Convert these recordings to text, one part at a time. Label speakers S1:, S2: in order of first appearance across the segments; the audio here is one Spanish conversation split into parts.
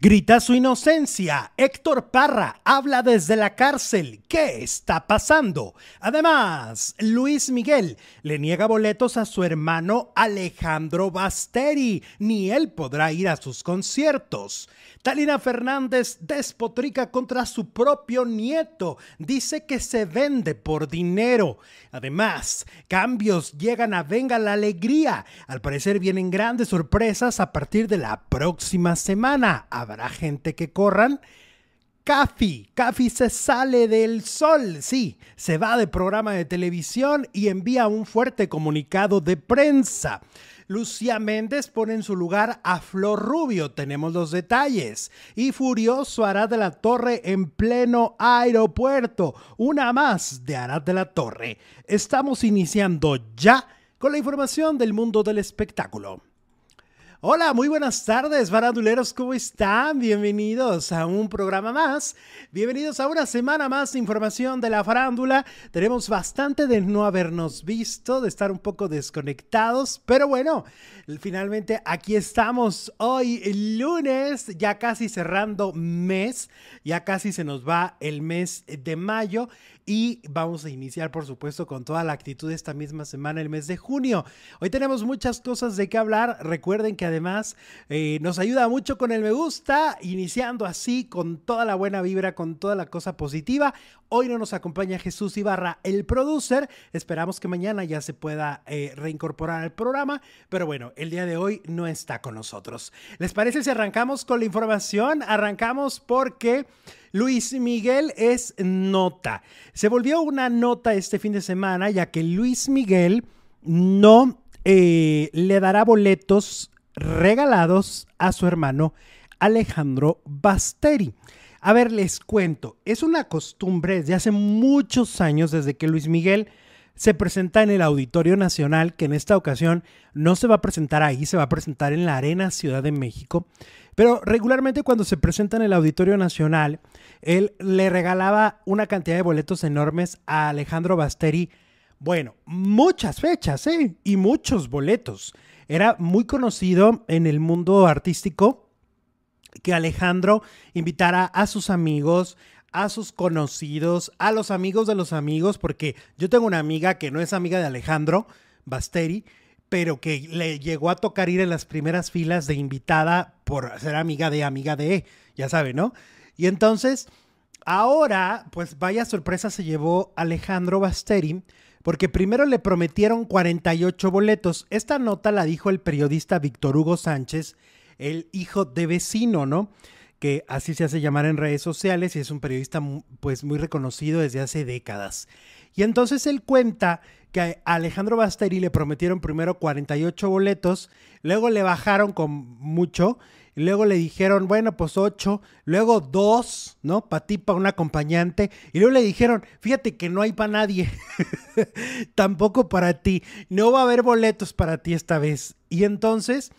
S1: Grita su inocencia. Héctor Parra habla desde la cárcel. ¿Qué está pasando? Además, Luis Miguel le niega boletos a su hermano Alejandro Basteri. Ni él podrá ir a sus conciertos. Talina Fernández despotrica contra su propio nieto. Dice que se vende por dinero. Además, cambios llegan a Venga la Alegría. Al parecer vienen grandes sorpresas a partir de la próxima semana. ¿Habrá gente que corran? Cafi, Cafi se sale del sol, sí, se va de programa de televisión y envía un fuerte comunicado de prensa. Lucía Méndez pone en su lugar a Flor Rubio, tenemos los detalles. Y Furioso Arad de la Torre en pleno aeropuerto, una más de Arad de la Torre. Estamos iniciando ya con la información del mundo del espectáculo. Hola, muy buenas tardes, baranduleros, ¿cómo están? Bienvenidos a un programa más. Bienvenidos a una semana más de información de la farándula. Tenemos bastante de no habernos visto, de estar un poco desconectados, pero bueno, finalmente aquí estamos hoy, lunes, ya casi cerrando mes, ya casi se nos va el mes de mayo y vamos a iniciar, por supuesto, con toda la actitud esta misma semana, el mes de junio. Hoy tenemos muchas cosas de qué hablar. Recuerden que además eh, nos ayuda mucho con el me gusta, iniciando así con toda la buena vibra, con toda la cosa positiva. Hoy no nos acompaña Jesús Ibarra, el producer. Esperamos que mañana ya se pueda eh, reincorporar al programa, pero bueno, el día de hoy no está con nosotros. ¿Les parece si arrancamos con la información? Arrancamos porque... Luis Miguel es nota. Se volvió una nota este fin de semana ya que Luis Miguel no eh, le dará boletos regalados a su hermano Alejandro Basteri. A ver, les cuento, es una costumbre desde hace muchos años, desde que Luis Miguel se presenta en el Auditorio Nacional, que en esta ocasión no se va a presentar ahí, se va a presentar en la Arena Ciudad de México. Pero regularmente cuando se presenta en el Auditorio Nacional, él le regalaba una cantidad de boletos enormes a Alejandro Basteri. Bueno, muchas fechas, ¿eh? Y muchos boletos. Era muy conocido en el mundo artístico que Alejandro invitara a sus amigos, a sus conocidos, a los amigos de los amigos, porque yo tengo una amiga que no es amiga de Alejandro Basteri, pero que le llegó a tocar ir en las primeras filas de invitada por ser amiga de amiga de, ya sabe, ¿no? Y entonces, ahora, pues vaya sorpresa se llevó Alejandro Basteri, porque primero le prometieron 48 boletos. Esta nota la dijo el periodista Víctor Hugo Sánchez, el hijo de vecino, ¿no? que así se hace llamar en redes sociales y es un periodista pues muy reconocido desde hace décadas. Y entonces él cuenta que a Alejandro Basteri le prometieron primero 48 boletos, luego le bajaron con mucho, y luego le dijeron, bueno, pues 8, luego 2, ¿no? Para ti, para un acompañante, y luego le dijeron, fíjate que no hay para nadie, tampoco para ti, no va a haber boletos para ti esta vez. Y entonces,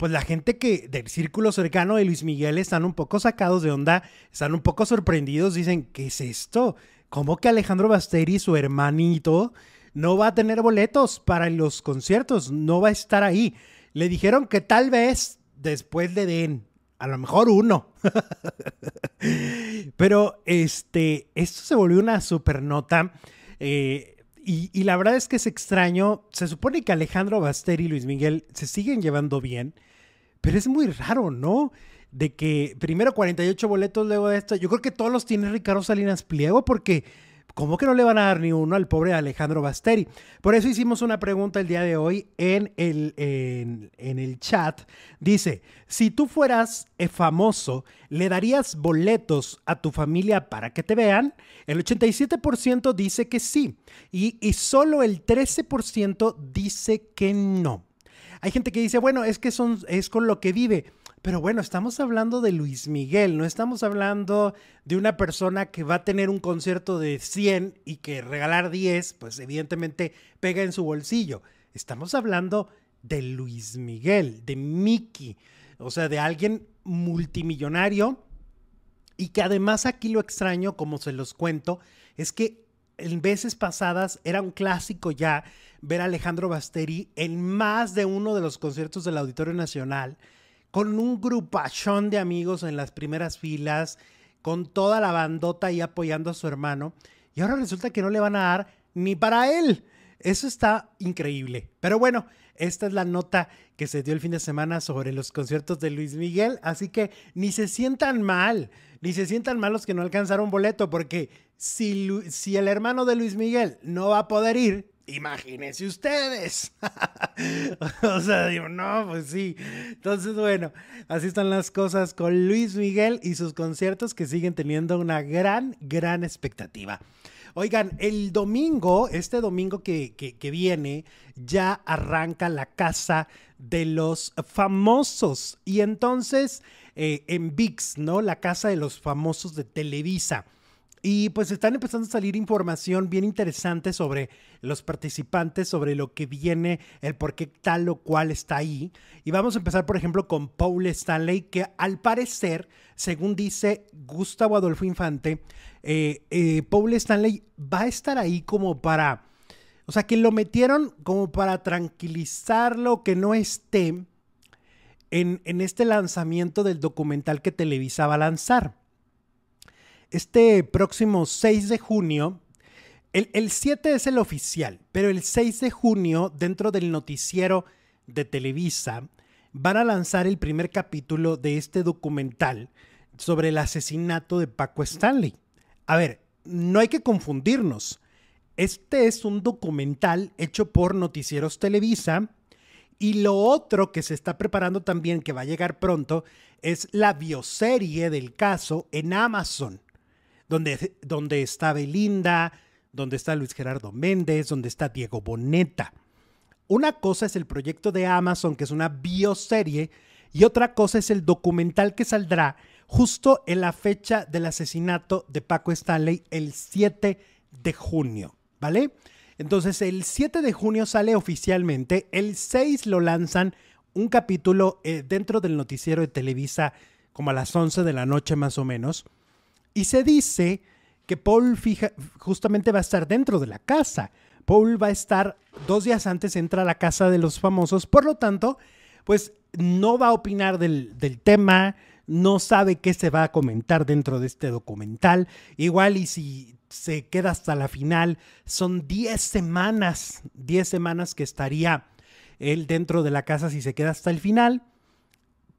S1: pues la gente que del círculo cercano de Luis Miguel están un poco sacados de onda, están un poco sorprendidos, dicen, ¿qué es esto? ¿Cómo que Alejandro Basteri, su hermanito, no va a tener boletos para los conciertos, no va a estar ahí. Le dijeron que tal vez después le den, a lo mejor uno. Pero este, esto se volvió una super nota. Eh, y, y, la verdad es que es extraño. Se supone que Alejandro Baster y Luis Miguel se siguen llevando bien. Pero es muy raro, ¿no? De que primero 48 boletos, luego de esto. Yo creo que todos los tiene Ricardo Salinas Pliego porque ¿Cómo que no le van a dar ni uno al pobre Alejandro Basteri? Por eso hicimos una pregunta el día de hoy en el, en, el chat. Dice, si tú fueras eh, famoso, ¿le darías boletos a tu familia para que te vean? El 87% dice que sí y, y solo el 13% dice que no. Hay gente que dice, bueno, es que son, es con lo que vive. Pero bueno, estamos hablando de Luis Miguel, no estamos hablando de una persona que va a tener un concierto de 100 y que regalar 10, pues evidentemente pega en su bolsillo. Estamos hablando de Luis Miguel, de Mickey, o sea, de alguien multimillonario y que además aquí lo extraño, como se los cuento, es que en veces pasadas era un clásico ya ver a Alejandro Basteri en más de uno de los conciertos del Auditorio Nacional con un grupachón de amigos en las primeras filas, con toda la bandota ahí apoyando a su hermano. Y ahora resulta que no le van a dar ni para él. Eso está increíble. Pero bueno, esta es la nota que se dio el fin de semana sobre los conciertos de Luis Miguel. Así que ni se sientan mal, ni se sientan mal los que no alcanzaron boleto, porque si, si el hermano de Luis Miguel no va a poder ir, imagínense ustedes. o sea, digo, no, pues sí. Entonces, bueno, así están las cosas con Luis Miguel y sus conciertos que siguen teniendo una gran, gran expectativa. Oigan, el domingo, este domingo que, viene, ya arranca la casa de los famosos. Y entonces, eh, en VIX, ¿no? La casa de los famosos de Televisa. Y pues están empezando a salir información bien interesante sobre los participantes, sobre lo que viene, el por qué tal o cual está ahí. Y vamos a empezar, por ejemplo, con Paul Stanley, que al parecer, según dice Gustavo Adolfo Infante, eh, eh, Paul Stanley va a estar ahí como para, o sea, que lo metieron como para tranquilizarlo, que no esté en, este lanzamiento del documental que Televisa va a lanzar. Este próximo 6 de junio, el, el 7 es el oficial, pero el 6 de junio, dentro del noticiero de Televisa, van a lanzar el primer capítulo de este documental sobre el asesinato de Paco Stanley. A ver, no hay que confundirnos. Este es un documental hecho por Noticieros Televisa y lo otro que se está preparando también, que va a llegar pronto, es la bioserie del caso en Amazon donde, está Belinda, donde está Luis Gerardo Méndez, donde está Diego Boneta. Una cosa es el proyecto de Amazon, que es una bioserie, y otra cosa es el documental que saldrá justo en la fecha del asesinato de Paco Stanley, el 7 de junio, ¿vale? Entonces el 7 de junio sale oficialmente, el 6 lo lanzan un capítulo eh, dentro del noticiero de Televisa como a las 11 de la noche más o menos. Y se dice que Paul fija, justamente va a estar dentro de la casa. Paul va a estar dos días antes, entra a la casa de los famosos, por lo tanto, pues no va a opinar del, del tema, no sabe qué se va a comentar dentro de este documental. Igual y si se queda hasta la final, son 10 semanas, 10 semanas que estaría él dentro de la casa si se queda hasta el final.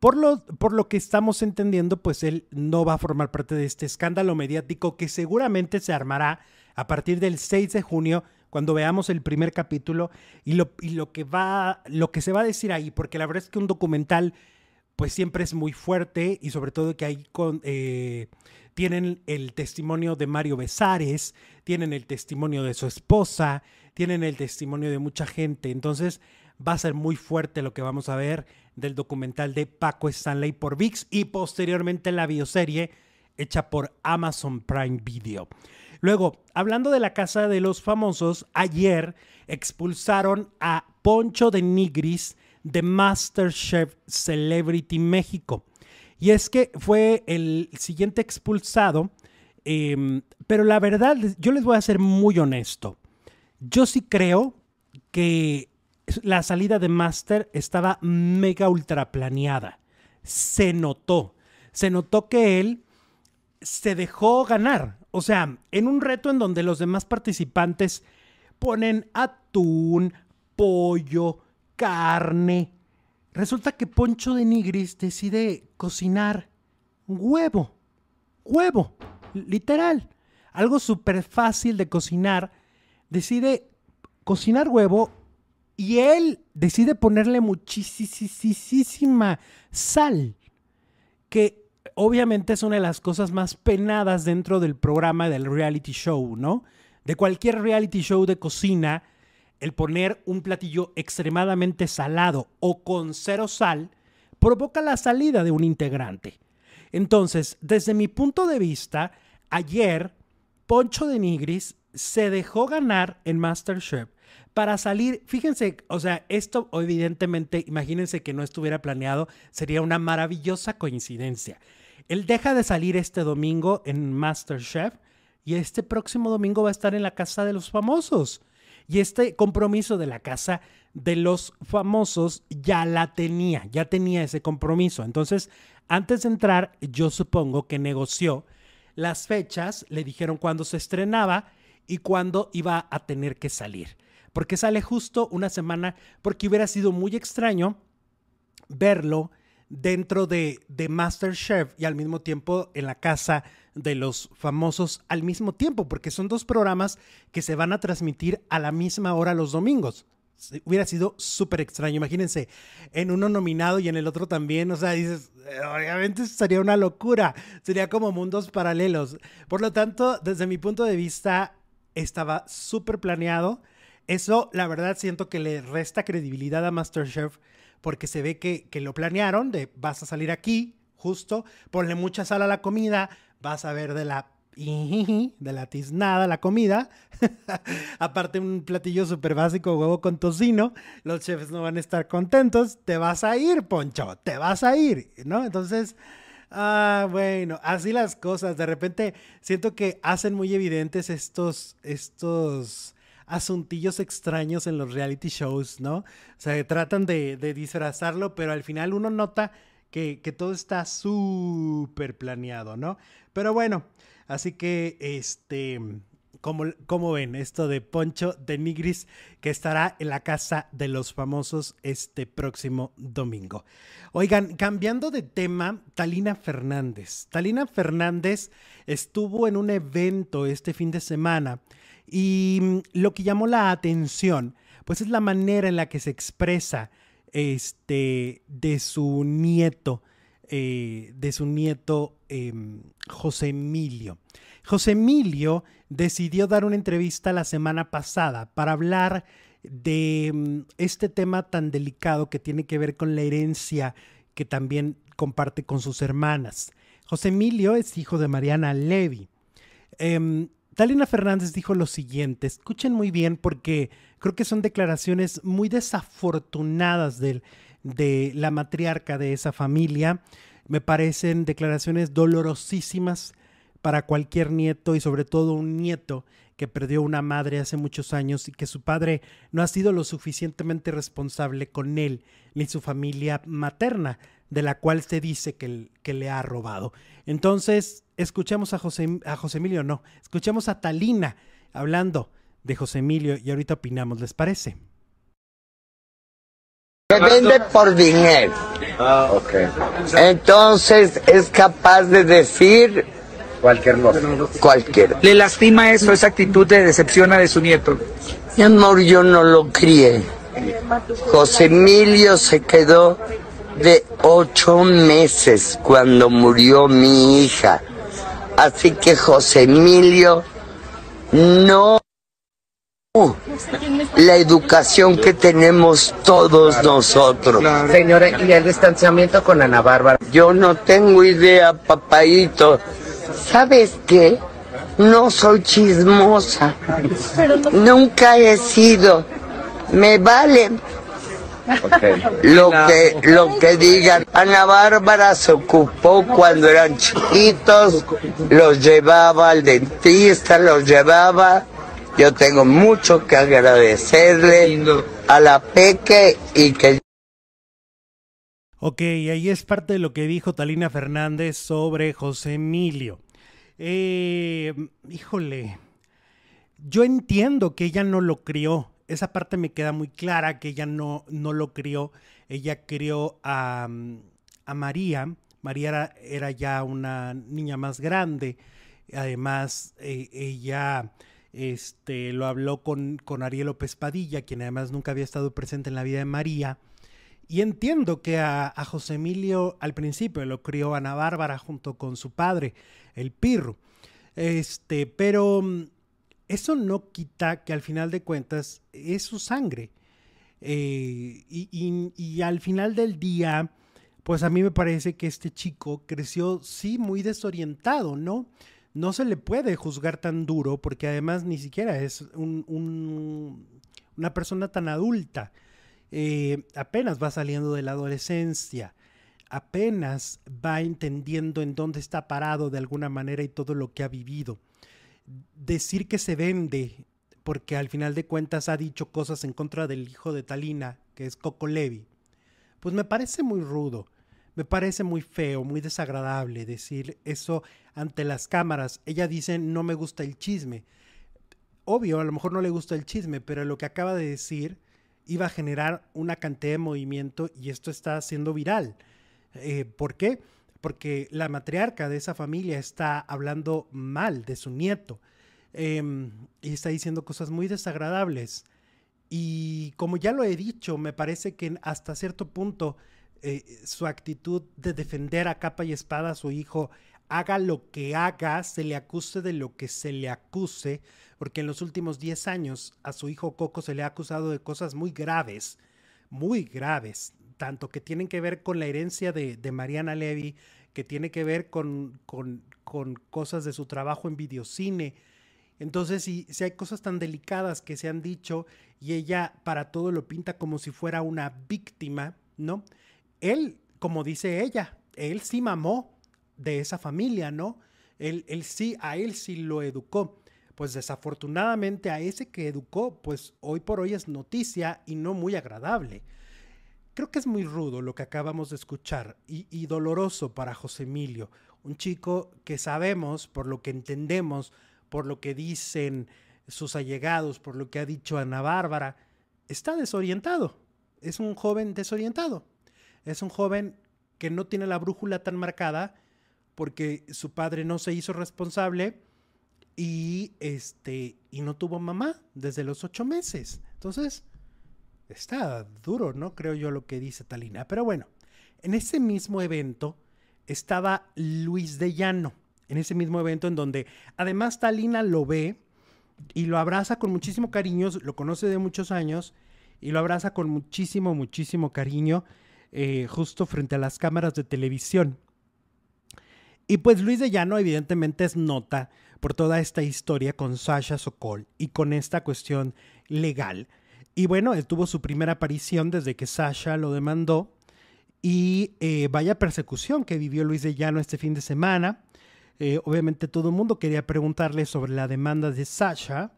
S1: Por lo, por lo que estamos entendiendo, pues él no va a formar parte de este escándalo mediático que seguramente se armará a partir del 6 de junio cuando veamos el primer capítulo y lo, y lo que va, lo que se va a decir ahí, porque la verdad es que un documental pues siempre es muy fuerte y sobre todo que ahí con, eh, tienen el testimonio de Mario Besares, tienen el testimonio de su esposa, tienen el testimonio de mucha gente, entonces va a ser muy fuerte lo que vamos a ver del documental de Paco Stanley por VIX y posteriormente la bioserie hecha por Amazon Prime Video. Luego, hablando de la casa de los famosos, ayer expulsaron a Poncho de Nigris de MasterChef Celebrity México. Y es que fue el siguiente expulsado, em, pero la verdad, yo les voy a ser muy honesto. Yo sí creo que la salida de Master estaba mega ultra planeada. Se notó. Se notó que él se dejó ganar. O sea, en un reto en donde los demás participantes ponen atún, pollo, carne. Resulta que Poncho de Nigris decide cocinar huevo. Huevo. Literal. Algo súper fácil de cocinar. Decide cocinar huevo y él decide ponerle muchísima sal, que obviamente es una de las cosas más penadas dentro del programa del reality show, ¿no? De cualquier reality show de cocina, el poner un platillo extremadamente salado o con cero sal provoca la salida de un integrante. Entonces, desde mi punto de vista, ayer Poncho de Nigris se dejó ganar en MasterChef para salir, fíjense, o sea, esto evidentemente, imagínense que no estuviera planeado, sería una maravillosa coincidencia. Él deja de salir este domingo en MasterChef y este próximo domingo va a estar en la casa de los famosos. Y este compromiso de la casa de los famosos ya la tenía, ya tenía ese compromiso. Entonces, antes de entrar, yo supongo que negoció las fechas, le dijeron cuándo se estrenaba y cuándo iba a tener que salir. Porque sale justo una semana, porque hubiera sido muy extraño verlo dentro de, de Masterchef y al mismo tiempo en la casa de los famosos al mismo tiempo, porque son dos programas que se van a transmitir a la misma hora los domingos. Hubiera sido súper extraño, imagínense, en uno nominado y en el otro también, o sea, dices, obviamente sería una locura, sería como mundos paralelos. Por lo tanto, desde mi punto de vista, estaba súper planeado. Eso, la verdad, siento que le resta credibilidad a Masterchef porque se ve que, que lo planearon de vas a salir aquí, justo, ponle mucha sal a la comida, vas a ver de la de la tiznada, la comida. Aparte un platillo súper básico, huevo con tocino. Los chefs no van a estar contentos. Te vas a ir, Poncho, te vas a ir, ¿no? Entonces, ah, bueno, así las cosas. De repente siento que hacen muy evidentes estos, estos asuntillos extraños en los reality shows, ¿no? O sea, tratan de, disfrazarlo, pero al final uno nota que, todo está súper planeado, ¿no? Pero bueno, así que este... Como, ven esto de Poncho de Nigris que estará en la casa de los famosos este próximo domingo? Oigan, cambiando de tema, Talina Fernández. Talina Fernández estuvo en un evento este fin de semana y mm, lo que llamó la atención, pues es la manera en la que se expresa este, de su nieto, eh, de su nieto em, José Emilio. José Emilio decidió dar una entrevista la semana pasada para hablar de em, este tema tan delicado que tiene que ver con la herencia que también comparte con sus hermanas. José Emilio es hijo de Mariana Levy. Em, Talina Fernández dijo lo siguiente, escuchen muy bien porque creo que son declaraciones muy desafortunadas de, de la matriarca de esa familia. Me parecen declaraciones dolorosísimas para cualquier nieto y sobre todo un nieto que perdió una madre hace muchos años y que su padre no ha sido lo suficientemente responsable con él ni su familia materna, de la cual se dice que, que le ha robado. Entonces, escuchemos a José, a José Emilio, no, escuchemos a Talina hablando de José Emilio y ahorita opinamos, ¿les parece?
S2: Se vende por dinero. Ah, ok. Entonces es capaz de decir
S3: cualquier cosa.
S2: Cualquier.
S3: ¿Le lastima eso, esa actitud de decepciona de su nieto?
S2: Mi amor, yo no lo crié. José Emilio se quedó de ocho meses cuando murió mi hija. Así que José Emilio no la educación que tenemos todos nosotros.
S3: Señora, ¿y el distanciamiento con Ana Bárbara?
S2: Yo no tengo idea, papaito. ¿Sabes qué? No soy chismosa. Nunca he sido. Me vale lo que lo que digan. Ana Bárbara se ocupó cuando eran chiquitos, los llevaba al dentista, los llevaba. Yo tengo mucho que agradecerle a la Peque y que
S1: Ok, ahí es parte de lo que dijo Talina Fernández sobre José Emilio. Eh, híjole, yo entiendo que ella no lo crió, esa parte me queda muy clara que ella no, no lo crió. Ella crió a, a María. María era, ya una niña más grande. Además, eh, ella este, lo habló con, con Ariel López Padilla, quien además nunca había estado presente en la vida de María. Y entiendo que a, José Emilio al principio lo crió Ana Bárbara junto con su padre, el Pirro. Este, pero mm, eso no quita que al final de cuentas es su sangre. Eh, y, al final del día, pues a mí me parece que este chico creció, sí, muy desorientado, ¿no? No se le puede juzgar tan duro porque además ni siquiera es una persona tan adulta. Eh, apenas va saliendo de la adolescencia, apenas va entendiendo en dónde está parado de alguna manera y todo lo que ha vivido decir que se vende porque al final de cuentas ha dicho cosas en contra del hijo de Talina, que es Coco Levi, pues me parece muy rudo, me parece muy feo, muy desagradable decir eso ante las cámaras. Ella dice, no me gusta el chisme. Obvio, a lo mejor no le gusta el chisme, pero lo que acaba de decir iba a generar una cantidad de movimiento y esto está siendo viral. Eh, ¿Por qué? Porque la matriarca de esa familia está hablando mal de su nieto em, y está diciendo cosas muy desagradables. Y como ya lo he dicho, me parece que hasta cierto punto eh, su actitud de defender a capa y espada a su hijo, haga lo que haga, se le acuse de lo que se le acuse, porque en los últimos 10 años a su hijo Coco se le ha acusado de cosas muy graves, muy graves, tanto que tienen que ver con la herencia de, Mariana Levy, que tiene que ver con, con, cosas de su trabajo en videocine. Entonces, si, si hay cosas tan delicadas que se han dicho y ella para todo lo pinta como si fuera una víctima, ¿no? Él, como dice ella, él sí mamó de esa familia, ¿no? Él, él sí, a él sí lo educó. Pues desafortunadamente a ese que educó, pues hoy por hoy es noticia y no muy agradable. Creo que es muy rudo lo que acabamos de escuchar y, doloroso para José Emilio, un chico que sabemos, por lo que entendemos, por lo que dicen sus allegados, por lo que ha dicho Ana Bárbara, está desorientado. Es un joven desorientado. Es un joven que no tiene la brújula tan marcada porque su padre no se hizo responsable y este y no tuvo mamá desde los ocho meses. Entonces, Está duro, ¿no? Creo yo lo que dice Talina. Pero bueno, en ese mismo evento estaba Luis de Llano. En ese mismo evento en donde además Talina lo ve y lo abraza con muchísimo cariño, lo conoce de muchos años y lo abraza con muchísimo, muchísimo cariño eh, justo frente a las cámaras de televisión. Y pues Luis de Llano evidentemente es nota por toda esta historia con Sasha Sokol y con esta cuestión legal y bueno, él tuvo su primera aparición desde que Sasha lo demandó. Y eh, vaya persecución que vivió Luis de Llano este fin de semana. Eh, obviamente todo el mundo quería preguntarle sobre la demanda de Sasha.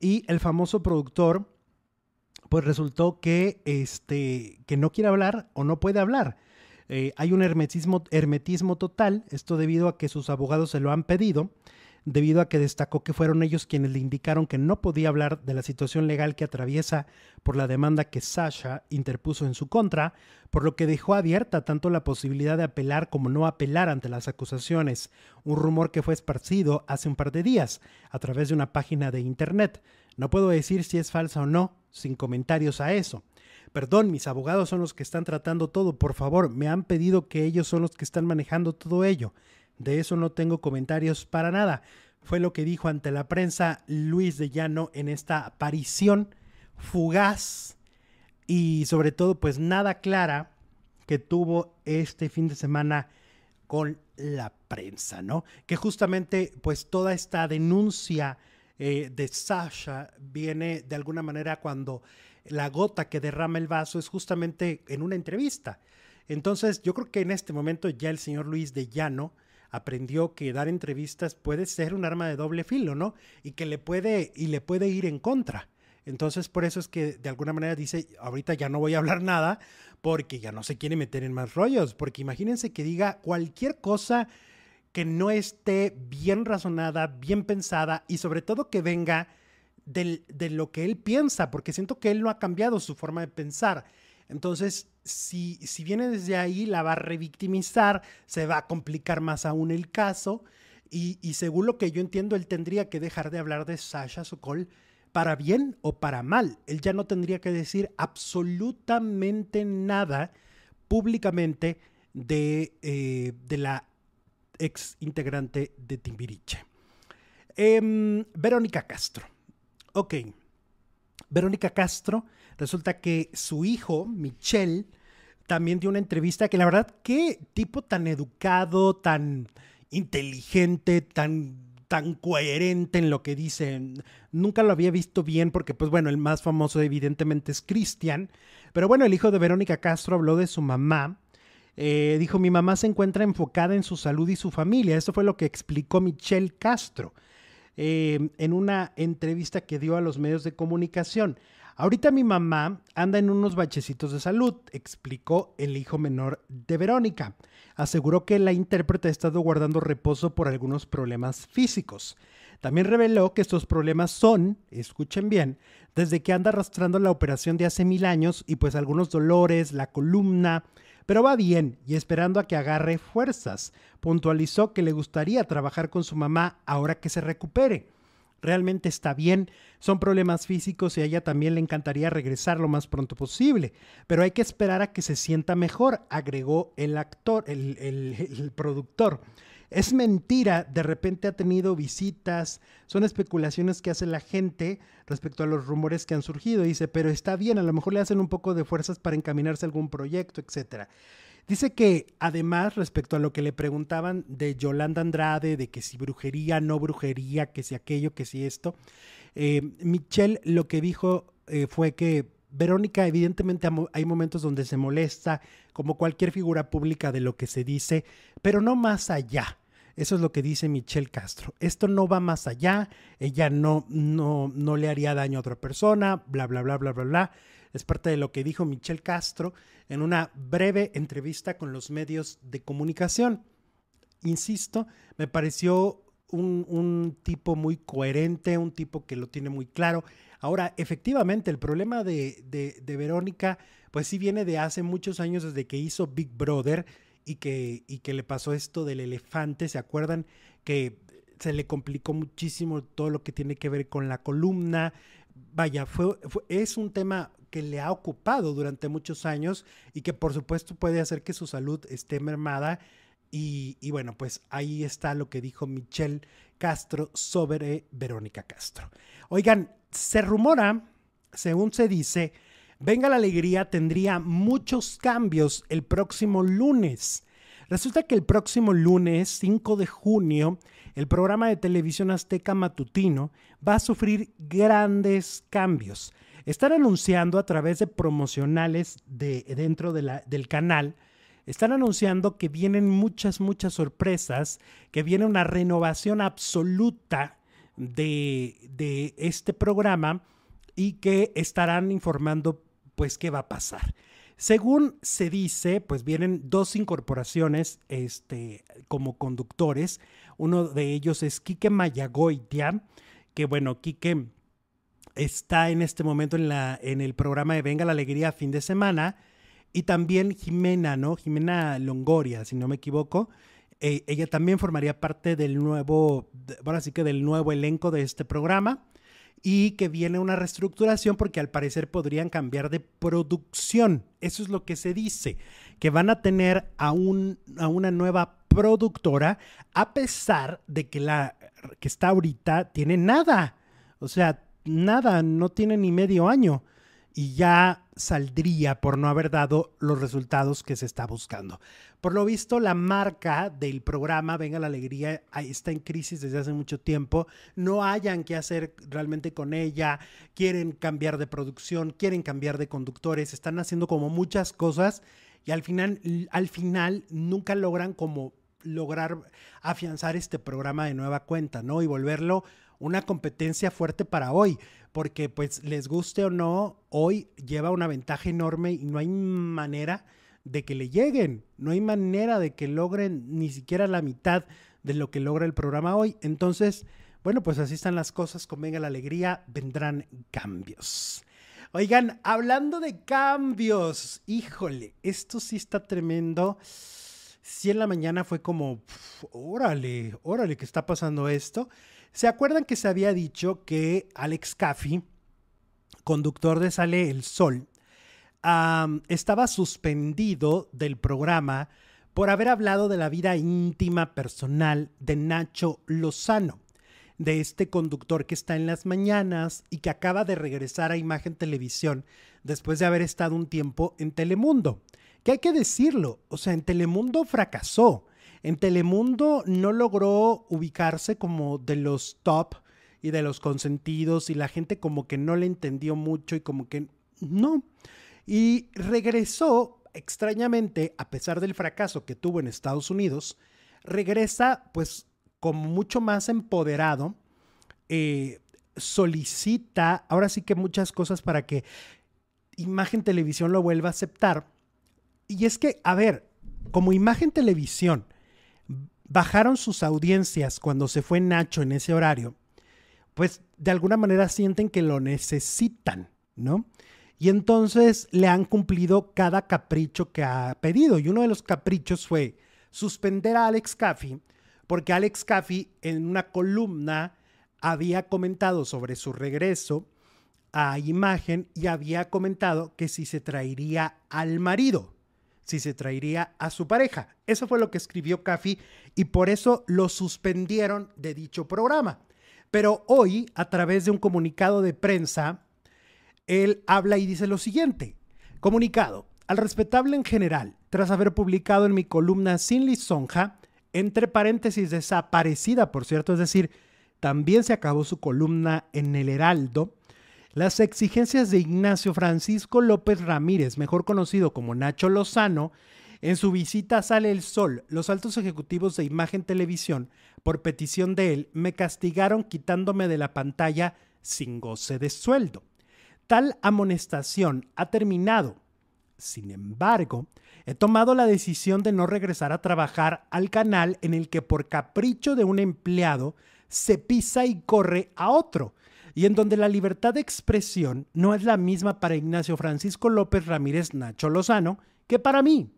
S1: Y el famoso productor, pues resultó que, este, que no quiere hablar o no puede hablar. Eh, hay un hermetismo, hermetismo total, esto debido a que sus abogados se lo han pedido debido a que destacó que fueron ellos quienes le indicaron que no podía hablar de la situación legal que atraviesa por la demanda que Sasha interpuso en su contra, por lo que dejó abierta tanto la posibilidad de apelar como no apelar ante las acusaciones, un rumor que fue esparcido hace un par de días a través de una página de internet. No puedo decir si es falsa o no, sin comentarios a eso. Perdón, mis abogados son los que están tratando todo, por favor, me han pedido que ellos son los que están manejando todo ello. De eso no tengo comentarios para nada. Fue lo que dijo ante la prensa Luis de Llano en esta aparición fugaz y sobre todo pues nada clara que tuvo este fin de semana con la prensa, ¿no? Que justamente pues toda esta denuncia eh, de Sasha viene de alguna manera cuando la gota que derrama el vaso es justamente en una entrevista. Entonces yo creo que en este momento ya el señor Luis de Llano aprendió que dar entrevistas puede ser un arma de doble filo, ¿no? Y que le puede, y le puede ir en contra. Entonces, por eso es que de alguna manera dice, ahorita ya no voy a hablar nada porque ya no se quiere meter en más rollos, porque imagínense que diga cualquier cosa que no esté bien razonada, bien pensada y sobre todo que venga de lo que él piensa, porque siento que él no ha cambiado su forma de pensar. Entonces, si, si viene desde ahí, la va a revictimizar, se va a complicar más aún el caso. Y, según lo que yo entiendo, él tendría que dejar de hablar de Sasha Sokol para bien o para mal. Él ya no tendría que decir absolutamente nada públicamente de, eh, de la ex integrante de Timbiriche. Em, Verónica Castro. Ok. Verónica Castro Resulta que su hijo, Michelle, también dio una entrevista que la verdad, qué tipo tan educado, tan inteligente, tan, tan coherente en lo que dice. Nunca lo había visto bien porque, pues bueno, el más famoso evidentemente es Cristian. Pero bueno, el hijo de Verónica Castro habló de su mamá. Eh, dijo, mi mamá se encuentra enfocada en su salud y su familia. Eso fue lo que explicó Michelle Castro. eh, en una entrevista que dio a los medios de comunicación. Ahorita mi mamá anda en unos bachecitos de salud, explicó el hijo menor de Verónica. Aseguró que la intérprete ha estado guardando reposo por algunos problemas físicos. También reveló que estos problemas son, escuchen bien, desde que anda arrastrando la operación de hace mil años y pues algunos dolores, la columna, pero va bien y esperando a que agarre fuerzas. Puntualizó que le gustaría trabajar con su mamá ahora que se recupere realmente está bien, son problemas físicos y a ella también le encantaría regresar lo más pronto posible, pero hay que esperar a que se sienta mejor, agregó el actor, el, productor. Es mentira, de repente ha tenido visitas, son especulaciones que hace la gente respecto a los rumores que han surgido, dice, pero está bien, a lo mejor le hacen un poco de fuerzas para encaminarse a algún proyecto, etcétera. Dice que además, respecto a lo que le preguntaban de Yolanda Andrade, de que si brujería, no brujería, que si aquello, que si esto, eh, Michelle lo que dijo eh, fue que Verónica, evidentemente hay momentos donde se molesta, como cualquier figura pública de lo que se dice, pero no más allá. Eso es lo que dice Michelle Castro. Esto no va más allá, ella no, no, no le haría daño a otra persona, bla, bla, bla, bla, bla, bla. Es parte de lo que dijo Michelle Castro en una breve entrevista con los medios de comunicación. Insisto, me pareció un, tipo muy coherente, un tipo que lo tiene muy claro. Ahora, efectivamente, el problema de, de, Verónica, pues sí viene de hace muchos años desde que hizo Big Brother y que, y que le pasó esto del elefante. ¿Se acuerdan que se le complicó muchísimo todo lo que tiene que ver con la columna? Vaya, fue, es un tema que le ha ocupado durante muchos años y que por supuesto puede hacer que su salud esté mermada. Y, bueno, pues ahí está lo que dijo Michelle Castro sobre Verónica Castro. Oigan, se rumora, según se dice, Venga la Alegría tendría muchos cambios el próximo lunes. Resulta que el próximo lunes, 5 de junio, el programa de televisión azteca matutino va a sufrir grandes cambios. Están anunciando a través de promocionales de, dentro del canal, están anunciando que vienen muchas, muchas sorpresas, que viene una renovación absoluta de, de este programa y que estarán informando pues qué va a pasar. Según se dice, pues vienen dos incorporaciones este, como conductores. Uno de ellos es Quique Mayagoitia, que bueno, Quique está en este momento en, la, en el programa de Venga la Alegría fin de semana. Y también Jimena, ¿no? Jimena Longoria, si no me equivoco. Eh, ella también formaría parte del nuevo, ahora sí que del nuevo elenco de este programa. Y que viene una reestructuración porque al parecer podrían cambiar de producción. Eso es lo que se dice. Que van a tener a, un, a una nueva productora a pesar de que la que está ahorita tiene nada. O sea, nada, no tiene ni medio año y ya saldría por no haber dado los resultados que se está buscando. Por lo visto, la marca del programa Venga la Alegría está en crisis desde hace mucho tiempo. No hayan qué hacer realmente con ella. Quieren cambiar de producción, quieren cambiar de conductores, están haciendo como muchas cosas y al final, al final nunca logran como lograr afianzar este programa de nueva cuenta, ¿no? Y volverlo una competencia fuerte para hoy, porque pues les guste o no, hoy lleva una ventaja enorme y no hay manera de que le lleguen, no hay manera de que logren ni siquiera la mitad de lo que logra el programa hoy. Entonces, bueno, pues así están las cosas, con Venga la Alegría, vendrán cambios. Oigan, hablando de cambios, híjole, esto sí está tremendo. Si en la mañana fue como, órale, órale, ¿qué está pasando esto? ¿Se acuerdan que se había dicho que Alex Caffey, conductor de Sale el Sol, estaba suspendido del programa por haber hablado de la vida íntima personal de Nacho Lozano, de este conductor que está en las mañanas y que acaba de regresar a Imagen Televisión después de haber estado un tiempo en Telemundo. Que hay que decirlo, o sea, en Telemundo fracasó. En Telemundo no logró ubicarse como de los top y de los consentidos y la gente como que no le entendió mucho y como que no. Y regresó extrañamente, a pesar del fracaso que tuvo en Estados Unidos, regresa pues como mucho más empoderado, eh, solicita, ahora sí que muchas cosas para que Imagen Televisión lo vuelva a aceptar. Y es que, a ver, como Imagen Televisión bajaron sus audiencias cuando se fue Nacho en ese horario, pues de alguna manera sienten que lo necesitan, ¿no? Y entonces le han cumplido cada capricho que ha pedido. Y uno de los caprichos fue suspender a Alex Caffey, porque Alex Caffey en una columna había comentado sobre su regreso a imagen y había comentado que si se traería al marido, si se traería a su pareja. Eso fue lo que escribió Caffey y por eso lo suspendieron de dicho programa. Pero hoy, a través de un comunicado de prensa, él habla y dice lo siguiente. Comunicado. Al respetable en general, tras haber publicado en mi columna Sin Lisonja, entre paréntesis desaparecida, por cierto, es decir, también se acabó su columna en El Heraldo, las exigencias de Ignacio Francisco López Ramírez, mejor conocido como Nacho Lozano, en su visita Sale el Sol, los altos ejecutivos de Imagen Televisión, por petición de él, me castigaron quitándome de la pantalla sin goce de sueldo. Tal amonestación ha terminado. Sin embargo, he tomado la decisión de no regresar a trabajar al canal en el que por capricho de un empleado se pisa y corre a otro, y en donde la libertad de expresión no es la misma para Ignacio Francisco López Ramírez Nacho Lozano que para mí.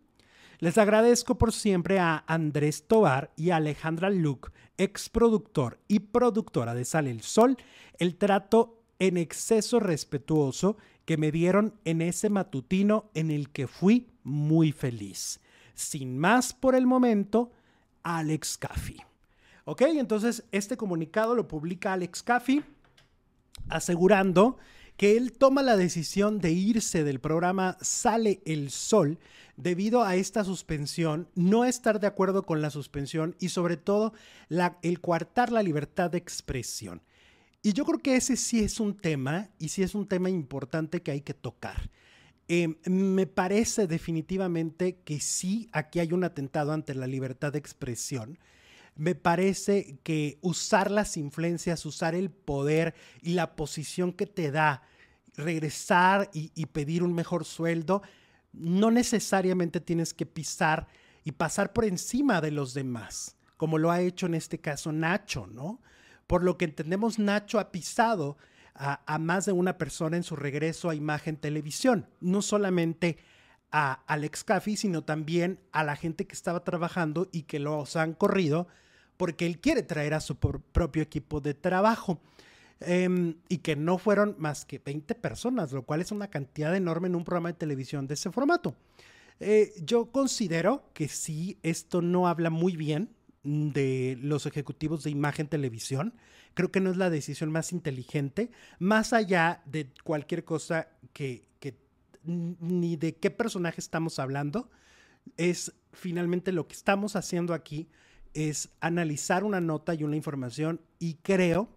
S1: Les agradezco por siempre a Andrés Tobar y a Alejandra Luke, ex productor y productora de Sale el Sol, el trato en exceso respetuoso que me dieron en ese matutino en el que fui muy feliz. Sin más por el momento, Alex Caffey. Ok, entonces este comunicado lo publica Alex Caffey asegurando que él toma la decisión de irse del programa Sale el Sol debido a esta suspensión, no estar de acuerdo con la suspensión y sobre todo el coartar la libertad de expresión. Y yo creo que ese sí es un tema y sí es un tema importante que hay que tocar. Eh, me parece definitivamente que sí, aquí hay un atentado ante la libertad de expresión. Me parece que usar las influencias, usar el poder y la posición que te da, regresar y, pedir un mejor sueldo, no necesariamente tienes que pisar y pasar por encima de los demás, como lo ha hecho en este caso Nacho, ¿no? Por lo que entendemos, Nacho ha pisado a, más de una persona en su regreso a imagen televisión, no solamente a Alex Caffey, sino también a la gente que estaba trabajando y que los han corrido porque él quiere traer a su propio equipo de trabajo. Em, y que no fueron más que 20 personas, lo cual es una cantidad enorme en un programa de televisión de ese formato. Eh, yo considero que sí, esto no habla muy bien de los ejecutivos de imagen televisión. Creo que no es la decisión más inteligente, más allá de cualquier cosa que, que ni de qué personaje estamos hablando. Es finalmente lo que estamos haciendo aquí es analizar una nota y una información y creo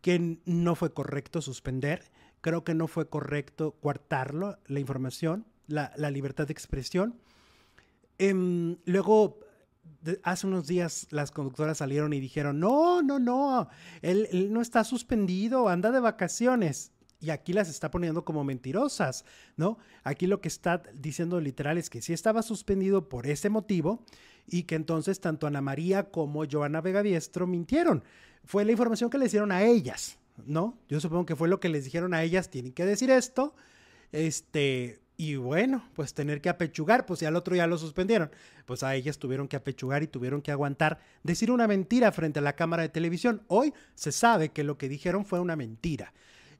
S1: que no fue correcto suspender, creo que no fue correcto coartarlo, la información, la, libertad de expresión. Em, luego hace unos días las conductoras salieron y dijeron, no, no, no, él, no está suspendido, anda de vacaciones. Y aquí las está poniendo como mentirosas, ¿no? Aquí lo que está diciendo literal es que sí estaba suspendido por ese motivo y que entonces tanto Ana María como Joana Vega Diestro mintieron. Fue la información que le hicieron a ellas, ¿no? Yo supongo que fue lo que les dijeron a ellas, tienen que decir esto, este, y bueno, pues tener que apechugar, pues ya al otro ya lo suspendieron. Pues a ellas tuvieron que apechugar y tuvieron que aguantar decir una mentira frente a la cámara de televisión. Hoy se sabe que lo que dijeron fue una mentira.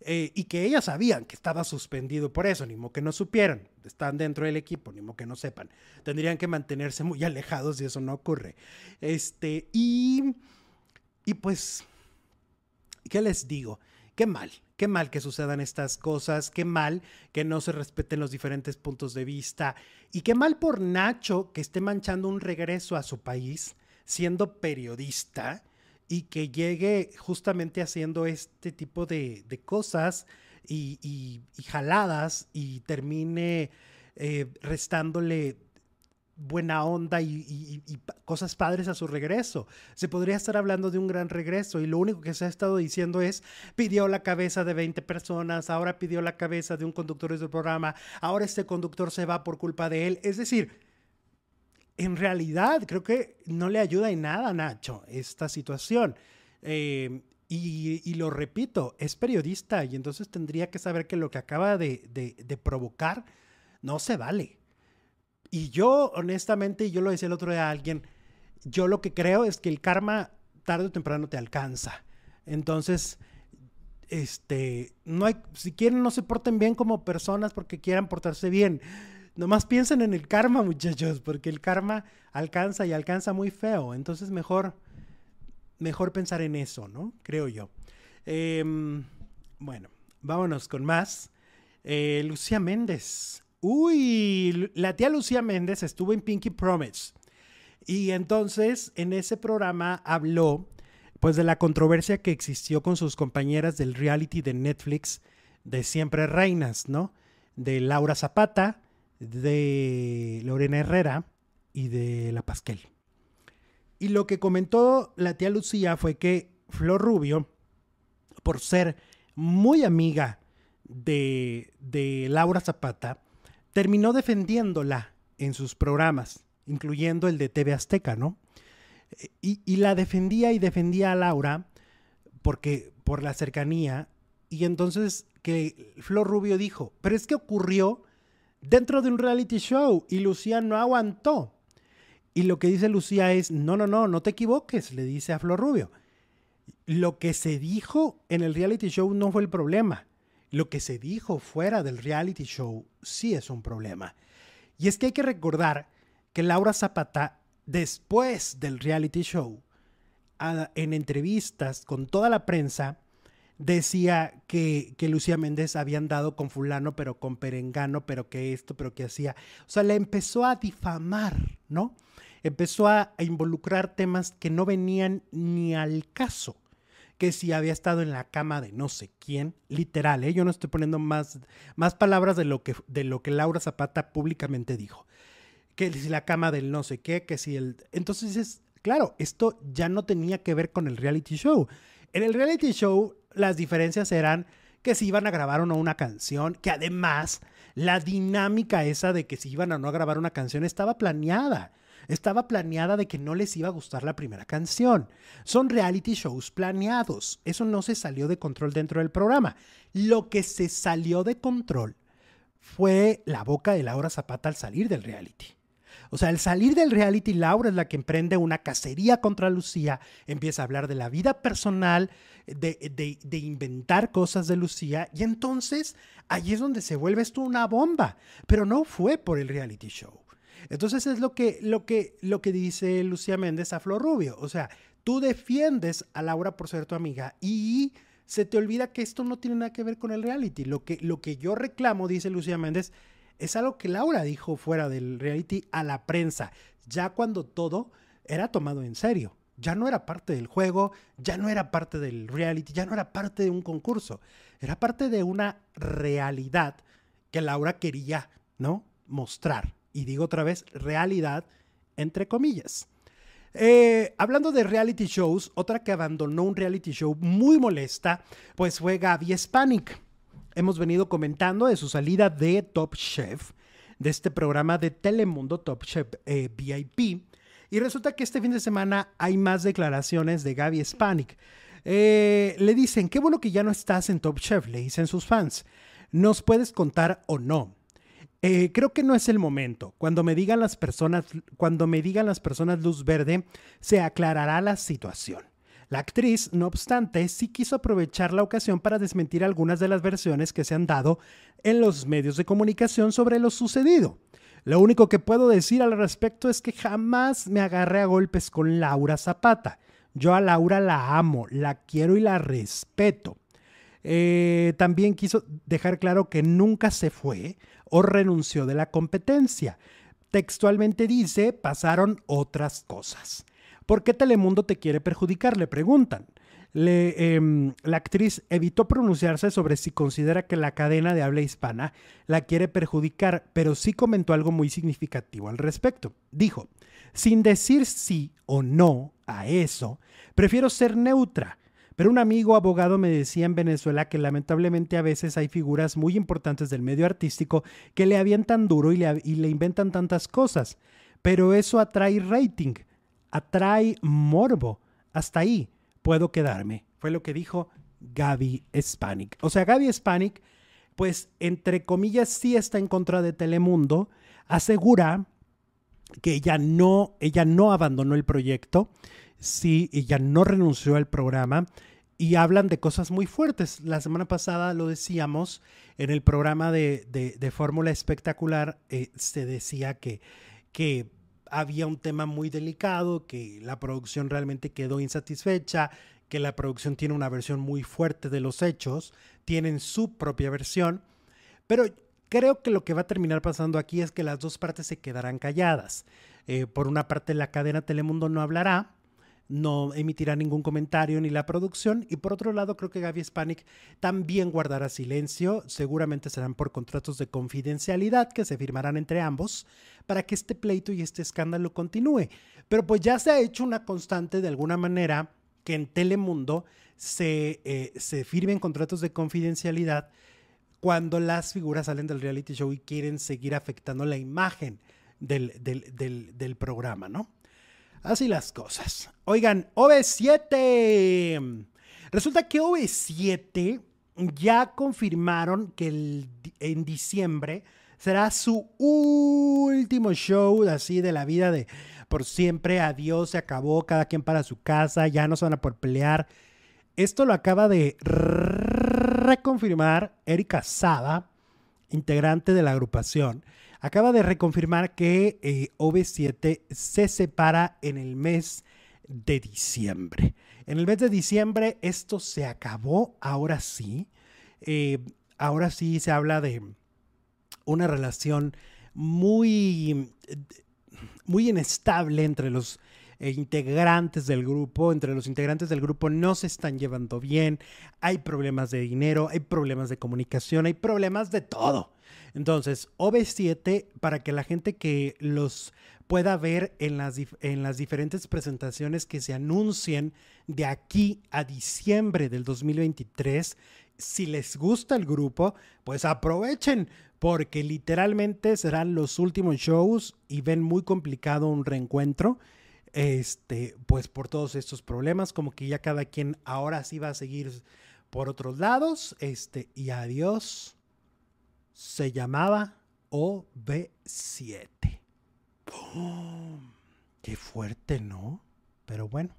S1: Eh, y que ellas sabían que estaba suspendido por eso, ni modo que no supieran, están dentro del equipo, ni modo que no sepan. Tendrían que mantenerse muy alejados y eso no ocurre. Este, y, y pues, ¿qué les digo? Qué mal, qué mal que sucedan estas cosas, qué mal que no se respeten los diferentes puntos de vista y qué mal por Nacho que esté manchando un regreso a su país siendo periodista y que llegue justamente haciendo este tipo de, cosas y, jaladas y termine eh, restándole buena onda y, cosas padres a su regreso. Se podría estar hablando de un gran regreso y lo único que se ha estado diciendo es pidió la cabeza de 20 personas, ahora pidió la cabeza de un conductor del programa, ahora este conductor se va por culpa de él. Es decir, en realidad creo que no le ayuda en nada a Nacho esta situación. Eh, y, lo repito, es periodista y entonces tendría que saber que lo que acaba de, provocar no se vale. Y yo, honestamente, yo lo decía el otro día a alguien, yo lo que creo es que el karma tarde o temprano te alcanza. Entonces, este, no hay, si quieren no se porten bien como personas porque quieran portarse bien. Nomás piensen en el karma, muchachos, porque el karma alcanza y alcanza muy feo. Entonces, mejor, mejor pensar en eso, ¿no? Creo yo. Em, bueno, vámonos con más. Eh, Lucía Méndez Uy, la tía Lucía Méndez estuvo en Pinky Promise. Y entonces en ese programa habló pues de la controversia que existió con sus compañeras del reality de Netflix de Siempre Reinas, ¿no? De Laura Zapata, de Lorena Herrera y de La Pasquel. Y lo que comentó la tía Lucía fue que Flor Rubio, por ser muy amiga de, de Laura Zapata, terminó defendiéndola en sus programas, incluyendo el de TV Azteca, ¿no? Y, la defendía y defendía a Laura porque por la cercanía y entonces que Flor Rubio dijo, pero es que ocurrió dentro de un reality show y Lucía no aguantó. Y lo que dice Lucía es, no, no, no, no te equivoques, le dice a Flor Rubio. Lo que se dijo en el reality show no fue el problema. Lo que se dijo fuera del reality show sí es un problema. Y es que hay que recordar que Laura Zapata, después del reality show, en entrevistas con toda la prensa, decía que, que, Lucía Méndez había andado con fulano, pero con perengano, pero que esto, pero que hacía. O sea, le empezó a difamar, ¿no? Empezó a involucrar temas que no venían ni al caso que si había estado en la cama de no sé quién, literal, ¿eh? yo no estoy poniendo más, más palabras de lo, que, de lo que Laura Zapata públicamente dijo, que si la cama del no sé qué, que si el... Entonces es, claro, esto ya no tenía que ver con el reality show. En el reality show las diferencias eran que si iban a grabar o no una canción, que además la dinámica esa de que si iban o no a grabar una canción estaba planeada estaba planeada de que no les iba a gustar la primera canción. Son reality shows planeados. Eso no se salió de control dentro del programa. Lo que se salió de control fue la boca de Laura Zapata al salir del reality. O sea, al salir del reality, Laura es la que emprende una cacería contra Lucía, empieza a hablar de la vida personal, de, de, inventar cosas de Lucía, y entonces ahí es donde se vuelve esto una bomba. Pero no fue por el reality show. Entonces es lo que, lo que, lo que dice Lucía Méndez a Flor Rubio. O sea, tú defiendes a Laura por ser tu amiga y se te olvida que esto no tiene nada que ver con el reality. Lo que, lo que yo reclamo, dice Lucía Méndez, es algo que Laura dijo fuera del reality a la prensa, ya cuando todo era tomado en serio. Ya no era parte del juego, ya no era parte del reality, ya no era parte de un concurso. Era parte de una realidad que Laura quería, ¿no? Mostrar y digo otra vez, realidad, entre comillas. Eh, hablando de reality shows, otra que abandonó un reality show muy molesta, pues fue Gaby Spanik. Hemos venido comentando de su salida de Top Chef, de este programa de Telemundo Top Chef eh, VIP. Y resulta que este fin de semana hay más declaraciones de Gaby Spanik. Eh, le dicen, qué bueno que ya no estás en Top Chef, le dicen sus fans. ¿Nos puedes contar o no? Eh, creo que no es el momento. Cuando me digan las personas, cuando me digan las personas luz verde, se aclarará la situación. La actriz, no obstante, sí quiso aprovechar la ocasión para desmentir algunas de las versiones que se han dado en los medios de comunicación sobre lo sucedido. Lo único que puedo decir al respecto es que jamás me agarré a golpes con Laura Zapata. Yo a Laura la amo, la quiero y la respeto. Eh, también quiso dejar claro que nunca se fue o renunció de la competencia. Textualmente dice, pasaron otras cosas. ¿Por qué Telemundo te quiere perjudicar? Le preguntan. Em, la actriz evitó pronunciarse sobre si considera que la cadena de habla hispana la quiere perjudicar, pero sí comentó algo muy significativo al respecto. Dijo, sin decir sí o no a eso, prefiero ser neutra. Pero un amigo abogado me decía en Venezuela que lamentablemente a veces hay figuras muy importantes del medio artístico que le avientan duro y le, y le inventan tantas cosas. Pero eso atrae rating, atrae morbo. Hasta ahí puedo quedarme. Fue lo que dijo Gaby Spanik. O sea, Gaby Spanik, pues entre comillas, sí está en contra de Telemundo, asegura que ella no, ella no abandonó el proyecto, sí, ella no renunció al programa y hablan de cosas muy fuertes. La semana pasada lo decíamos en el programa de, de, Fórmula Espectacular, eh, se decía que, que había un tema muy delicado, que la producción realmente quedó insatisfecha, que la producción tiene una versión muy fuerte de los hechos, tienen su propia versión, pero creo que lo que va a terminar pasando aquí es que las dos partes se quedarán calladas. Eh, por una parte, la cadena Telemundo no hablará, no emitirá ningún comentario ni la producción. Y por otro lado, creo que Gaby Spanik también guardará silencio. Seguramente serán por contratos de confidencialidad que se firmarán entre ambos para que este pleito y este escándalo continúe. Pero pues ya se ha hecho una constante de alguna manera que en Telemundo se, eh, se firmen contratos de confidencialidad cuando las figuras salen del reality show y quieren seguir afectando la imagen del, del, del programa, ¿no? Así las cosas. Oigan, OV7. Resulta que OV7 ya confirmaron que en diciembre será su último show así de la vida de por siempre. Adiós, se acabó, cada quien para su casa, ya no se van a por pelear. Esto lo acaba de reconfirmar Erika Saba, integrante de la agrupación acaba de reconfirmar que eh, OV7 se separa en el mes de diciembre. En el mes de diciembre esto se acabó, ahora sí. Eh, ahora sí se habla de una relación muy, muy inestable entre los integrantes del grupo, entre los integrantes del grupo no se están llevando bien, hay problemas de dinero, hay problemas de comunicación, hay problemas de todo. Entonces, OV7, para que la gente que los pueda ver en las, en las diferentes presentaciones que se anuncien de aquí a diciembre del 2023, si les gusta el grupo, pues aprovechen, porque literalmente serán los últimos shows y ven muy complicado un reencuentro. Este, pues por todos estos problemas, como que ya cada quien ahora sí va a seguir por otros lados. Este, y adiós se llamaba OB7. qué fuerte, ¿no? Pero bueno.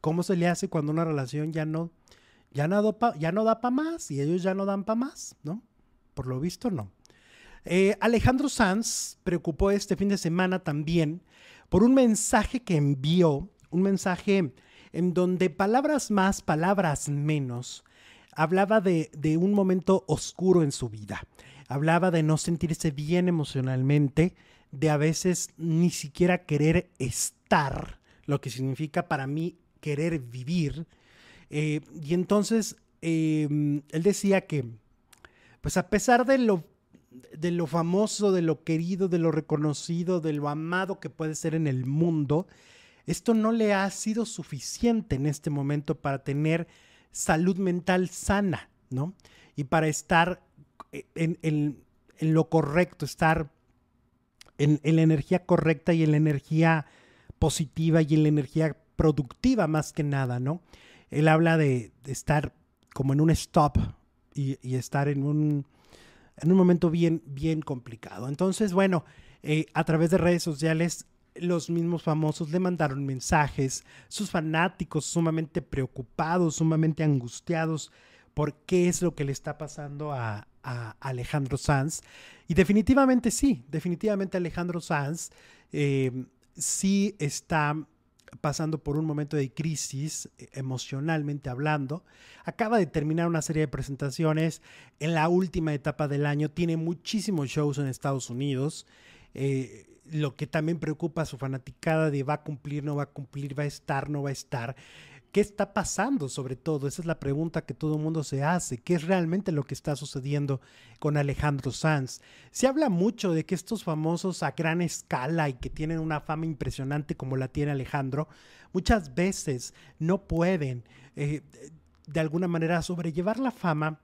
S1: ¿Cómo se le hace cuando una relación ya no, ya no, ya no da para más y ellos ya no dan para más, ¿no? Por lo visto, no. Eh, Alejandro Sanz preocupó este fin de semana también por un mensaje que envió, un mensaje en donde palabras más, palabras menos, hablaba de, un momento oscuro en su vida. Hablaba de no sentirse bien emocionalmente, de a veces ni siquiera querer estar, lo que significa para mí querer vivir. Eh, y entonces em, él decía que, pues a pesar de lo, de lo famoso, de lo querido, de lo reconocido, de lo amado que puede ser en el mundo, esto no le ha sido suficiente en este momento para tener salud mental sana, ¿no? Y para estar en, lo correcto, estar en, la energía correcta y en la energía positiva y en la energía productiva más que nada, ¿no? Él habla de, estar como en un stop y, estar en un, en un momento bien, bien complicado. Entonces, bueno, eh, a través de redes sociales los mismos famosos le mandaron mensajes, sus fanáticos sumamente preocupados, sumamente angustiados por qué es lo que le está pasando a, Alejandro Sanz. Y definitivamente sí, definitivamente Alejandro Sanz eh, sí está pasando por un momento de crisis eh, emocionalmente hablando. Acaba de terminar una serie de presentaciones en la última etapa del año. Tiene muchísimos shows en Estados Unidos. Eh, lo que también preocupa a su fanaticada de va a cumplir, no va a cumplir, va a estar, no va a estar. ¿Qué está pasando sobre todo? Esa es la pregunta que todo el mundo se hace. ¿Qué es realmente lo que está sucediendo con Alejandro Sanz? Se habla mucho de que estos famosos a gran escala y que tienen una fama impresionante como la tiene Alejandro, muchas veces no pueden eh, de alguna manera sobrellevar la fama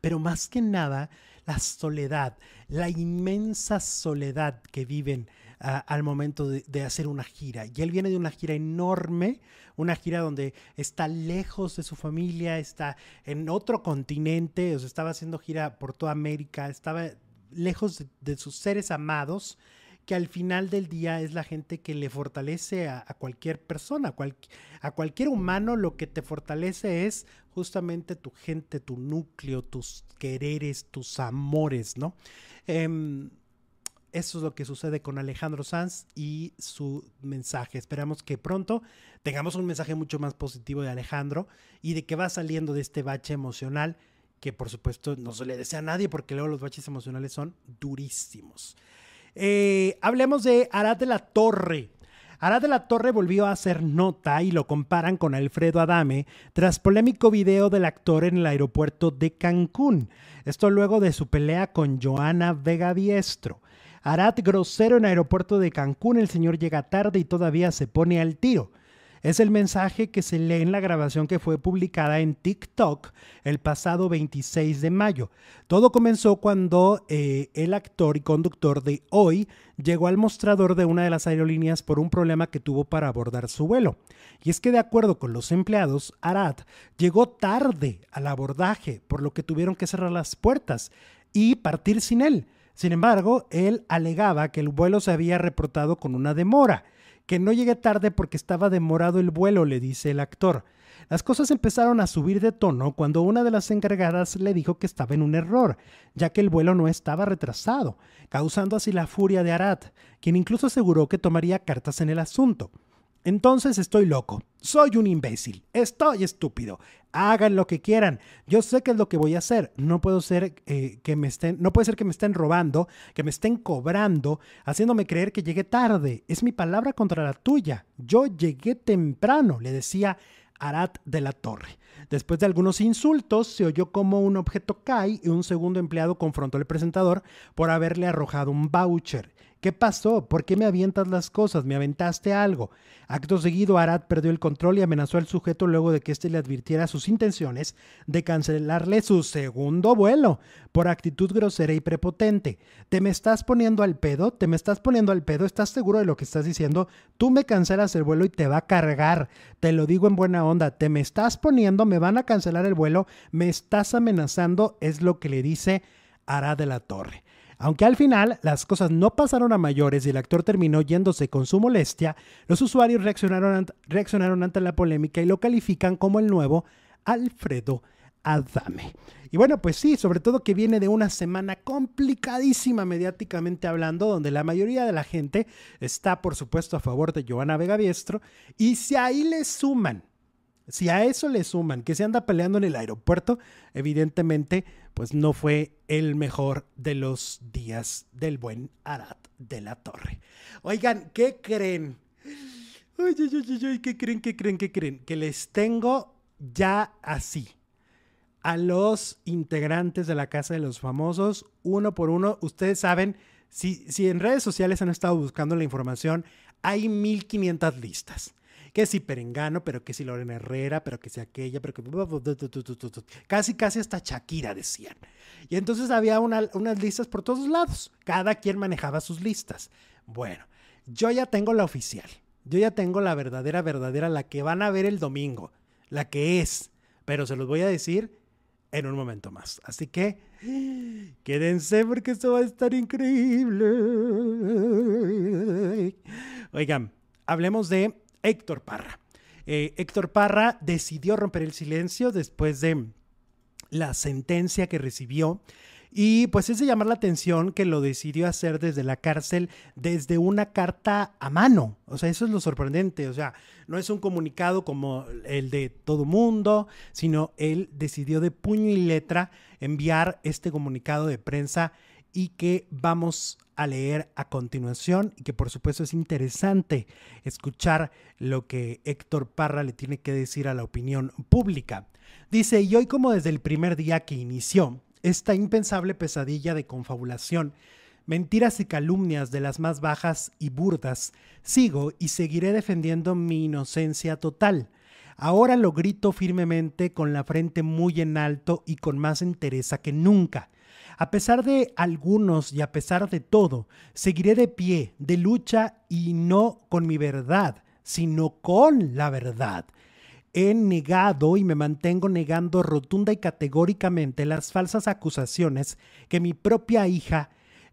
S1: pero más que nada la soledad, la inmensa soledad que viven al momento de, hacer una gira. Y él viene de una gira enorme, una gira donde está lejos de su familia, está en otro continente, o sea, estaba haciendo gira por toda América, estaba lejos de sus seres amados que al final del día es la gente que le fortalece a, cualquier persona, a cualquier humano lo que te fortalece es justamente tu gente, tu núcleo, tus quereres, tus amores, ¿no? Em, eso es lo que sucede con Alejandro Sanz y su mensaje. Esperamos que pronto tengamos un mensaje mucho más positivo de Alejandro y de que va saliendo de este bache emocional que por supuesto no se le desea a nadie porque luego los baches emocionales son durísimos. Eh, hablemos de Arad de la Torre. Arad de la Torre volvió a hacer nota y lo comparan con Alfredo Adame tras polémico video del actor en el aeropuerto de Cancún. Esto luego de su pelea con Joana Vega Diestro. Arad grosero en aeropuerto de Cancún, el señor llega tarde y todavía se pone al tiro. Es el mensaje que se lee en la grabación que fue publicada en TikTok el pasado 26 de mayo. Todo comenzó cuando eh, el actor y conductor de Hoy llegó al mostrador de una de las aerolíneas por un problema que tuvo para abordar su vuelo. Y es que de acuerdo con los empleados, Arad llegó tarde al abordaje, por lo que tuvieron que cerrar las puertas y partir sin él. Sin embargo, él alegaba que el vuelo se había reportado con una demora que no llegué tarde porque estaba demorado el vuelo, le dice el actor. Las cosas empezaron a subir de tono cuando una de las encargadas le dijo que estaba en un error, ya que el vuelo no estaba retrasado, causando así la furia de Arad, quien incluso aseguró que tomaría cartas en el asunto. Entonces estoy loco, soy un imbécil, estoy estúpido. Hagan lo que quieran. Yo sé qué es lo que voy a hacer. No puedo ser eh, que me estén, no puede ser que me estén robando, que me estén cobrando, haciéndome creer que llegué tarde. Es mi palabra contra la tuya. Yo llegué temprano, le decía Arat de la Torre. Después de algunos insultos, se oyó como un objeto cae y un segundo empleado confrontó al presentador por haberle arrojado un voucher. ¿Qué pasó? ¿Por qué me avientas las cosas? ¿Me aventaste algo? Acto seguido, Arad perdió el control y amenazó al sujeto luego de que éste le advirtiera sus intenciones de cancelarle su segundo vuelo por actitud grosera y prepotente. ¿Te me estás poniendo al pedo? ¿Te me estás poniendo al pedo? ¿Estás seguro de lo que estás diciendo? Tú me cancelas el vuelo y te va a cargar. Te lo digo en buena onda. ¿Te me estás poniendo? ¿Me van a cancelar el vuelo? ¿Me estás amenazando? Es lo que le dice Arad de la Torre. Aunque al final las cosas no pasaron a mayores y el actor terminó yéndose con su molestia, los usuarios reaccionaron, ante la polémica y lo califican como el nuevo Alfredo Adame. Y bueno, pues sí, sobre todo que viene de una semana complicadísima mediáticamente hablando, donde la mayoría de la gente está, por supuesto, a favor de Joana Vega Biestro, y si ahí le suman si a eso le suman que se anda peleando en el aeropuerto, evidentemente, pues no fue el mejor de los días del buen Arad de la Torre. Oigan, ¿qué creen? ¿qué creen? ¿Qué creen? ¿Qué creen? Que les tengo ya así a los integrantes de la Casa de los Famosos, uno por uno. Ustedes saben, si, si en redes sociales han estado buscando la información, hay 1500 listas que si Perengano, pero que si Lorena Herrera, pero que si aquella, pero que... Casi, casi hasta Shakira decían. Y entonces había unas listas por todos lados. Cada quien manejaba sus listas. Bueno, yo ya tengo la oficial. Yo ya tengo la verdadera, verdadera, la que van a ver el domingo. La que es. Pero se los voy a decir en un momento más. Así que quédense porque esto va a estar increíble. Oigan, hablemos de Héctor Parra. Eh, Héctor Parra decidió romper el silencio después de la sentencia que recibió. Y pues es de llamar la atención que lo decidió hacer desde la cárcel, desde una carta a mano. O sea, eso es lo sorprendente. O sea, no es un comunicado como el de todo mundo, sino él decidió de puño y letra enviar este comunicado de prensa y que vamos a leer a continuación y que por supuesto es interesante escuchar lo que Héctor Parra le tiene que decir a la opinión pública. Dice, y hoy como desde el primer día que inició esta impensable pesadilla de confabulación, mentiras y calumnias de las más bajas y burdas, sigo y seguiré defendiendo mi inocencia total. Ahora lo grito firmemente con la frente muy en alto y con más entereza que nunca. A pesar de algunos y a pesar de todo, seguiré de pie, de lucha y no con mi verdad, sino con la verdad. He negado y me mantengo negando rotunda y categóricamente las falsas acusaciones que mi propia hija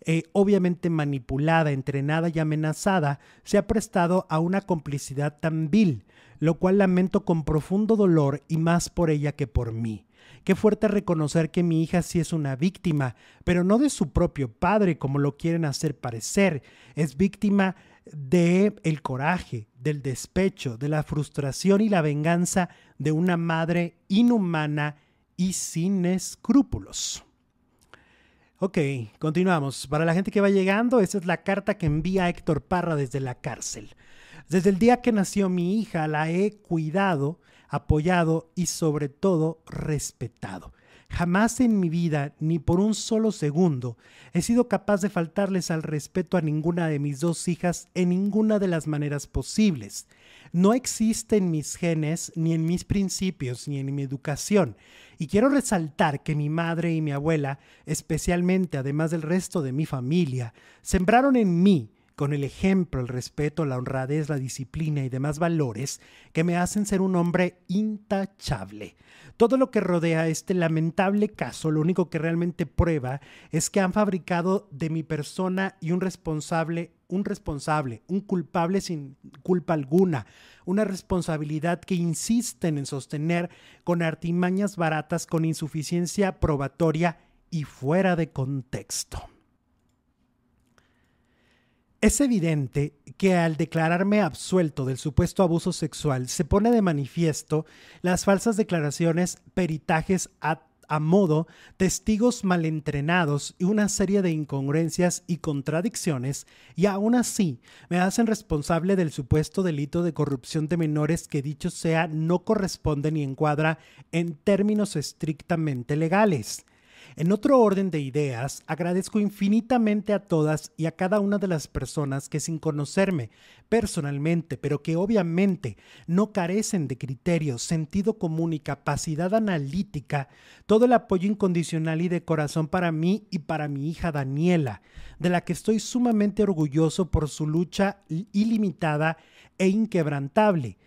S1: eh, obviamente manipulada, entrenada y amenazada, se ha prestado a una complicidad tan vil, lo cual lamento con profundo dolor y más por ella que por mí. Qué fuerte reconocer que mi hija sí es una víctima, pero no de su propio padre, como lo quieren hacer parecer. Es víctima de el coraje, del despecho, de la frustración y la venganza de una madre inhumana y sin escrúpulos. Ok, continuamos. Para la gente que va llegando, esa es la carta que envía Héctor Parra desde la cárcel. Desde el día que nació mi hija la he cuidado, apoyado y sobre todo respetado. Jamás en mi vida, ni por un solo segundo, he sido capaz de faltarles al respeto a ninguna de mis dos hijas en ninguna de las maneras posibles. No existe en mis genes, ni en mis principios, ni en mi educación. Y quiero resaltar que mi madre y mi abuela, especialmente además del resto de mi familia, sembraron en mí con el ejemplo, el respeto, la honradez, la disciplina y demás valores que me hacen ser un hombre intachable. Todo lo que rodea este lamentable caso, lo único que realmente prueba es que han fabricado de mi persona y un responsable, un responsable, un culpable sin culpa alguna, una responsabilidad que insisten en sostener con artimañas baratas, con insuficiencia probatoria y fuera de contexto. Es evidente que al declararme absuelto del supuesto abuso sexual se pone de manifiesto las falsas declaraciones, peritajes a, modo, testigos malentrenados y una serie de incongruencias y contradicciones, y aún así me hacen responsable del supuesto delito de corrupción de menores que dicho sea no corresponde ni encuadra en términos estrictamente legales. En otro orden de ideas, agradezco infinitamente a todas y a cada una de las personas que sin conocerme personalmente, pero que obviamente no carecen de criterio, sentido común y capacidad analítica, todo el apoyo incondicional y de corazón para mí y para mi hija Daniela, de la que estoy sumamente orgulloso por su lucha ilimitada e inquebrantable.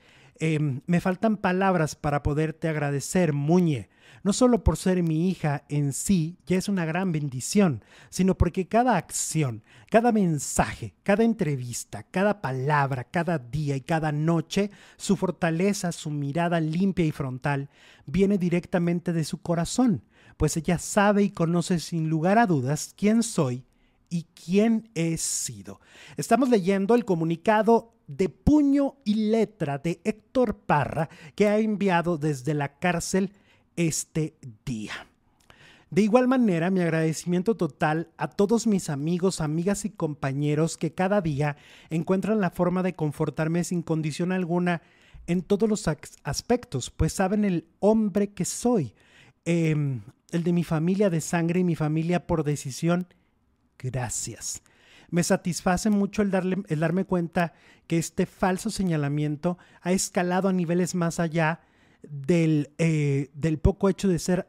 S1: Em, me faltan palabras para poderte agradecer, Muñe no solo por ser mi hija en sí ya es una gran bendición, sino porque cada acción, cada mensaje, cada entrevista, cada palabra, cada día y cada noche, su fortaleza, su mirada limpia y frontal, viene directamente de su corazón, pues ella sabe y conoce sin lugar a dudas quién soy y quién he sido. Estamos leyendo el comunicado de puño y letra de Héctor Parra que ha enviado desde la cárcel este día. De igual manera, mi agradecimiento total a todos mis amigos, amigas y compañeros que cada día encuentran la forma de confortarme sin condición alguna en todos los aspectos, pues saben el hombre que soy, em, el de mi familia de sangre y mi familia por decisión. Gracias. Me satisface mucho el, darle, el darme cuenta que este falso señalamiento ha escalado a niveles más allá del, eh, del poco hecho de ser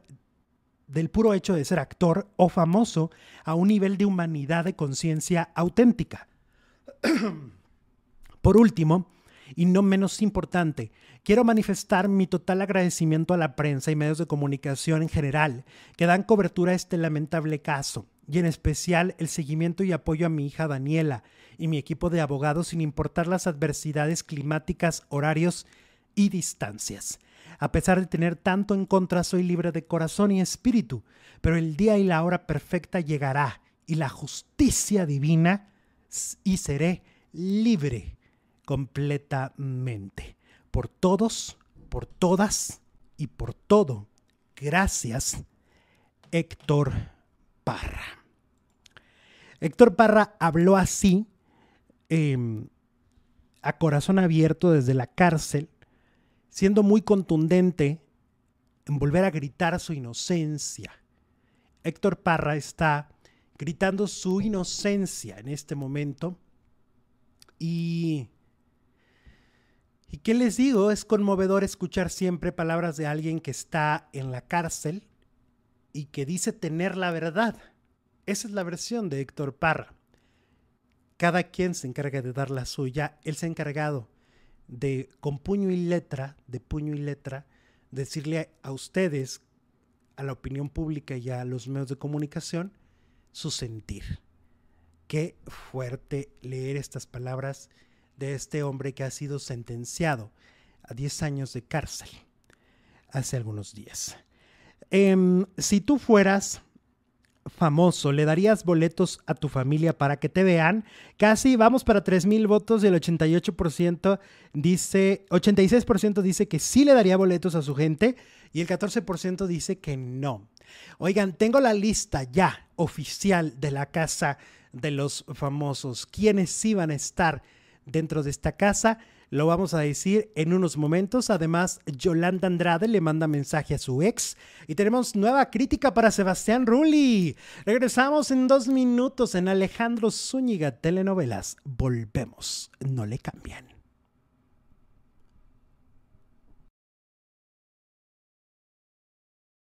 S1: del puro hecho de ser actor o famoso a un nivel de humanidad de conciencia auténtica. Por último, y no menos importante, quiero manifestar mi total agradecimiento a la prensa y medios de comunicación en general que dan cobertura a este lamentable caso, y en especial el seguimiento y apoyo a mi hija Daniela y mi equipo de abogados sin importar las adversidades climáticas, horarios y distancias. A pesar de tener tanto en contra, soy libre de corazón y espíritu, pero el día y la hora perfecta llegará y la justicia divina y seré libre completamente. Por todos, por todas y por todo. Gracias, Héctor Parra. Héctor Parra habló así, em, a corazón abierto desde la cárcel, siendo muy contundente en volver a gritar su inocencia. Héctor Parra está gritando su inocencia en este momento y... ¿Y qué les digo? Es conmovedor escuchar siempre palabras de alguien que está en la cárcel y que dice tener la verdad. Esa es la versión de Héctor Parra. Cada quien se encarga de dar la suya. Él se ha encargado de, con puño y letra, de puño y letra, decirle a ustedes, a la opinión pública y a los medios de comunicación, su sentir. Qué fuerte leer estas palabras de este hombre que ha sido sentenciado a 10 años de cárcel hace algunos días. Em, si tú fueras famoso, ¿le darías boletos a tu familia para que te vean? Casi vamos para 3 mil votos y el 88% dice, 86% dice que sí le daría boletos a su gente y el 14% dice que no. Oigan, tengo la lista ya oficial de la casa de los famosos. ¿Quiénes iban a estar dentro de esta casa? Lo vamos a decir en unos momentos. Además, Yolanda Andrade le manda mensaje a su ex. Y tenemos nueva crítica para Sebastián Rulli. Regresamos en dos minutos en Alejandro Zúñiga Telenovelas. Volvemos. No le cambian.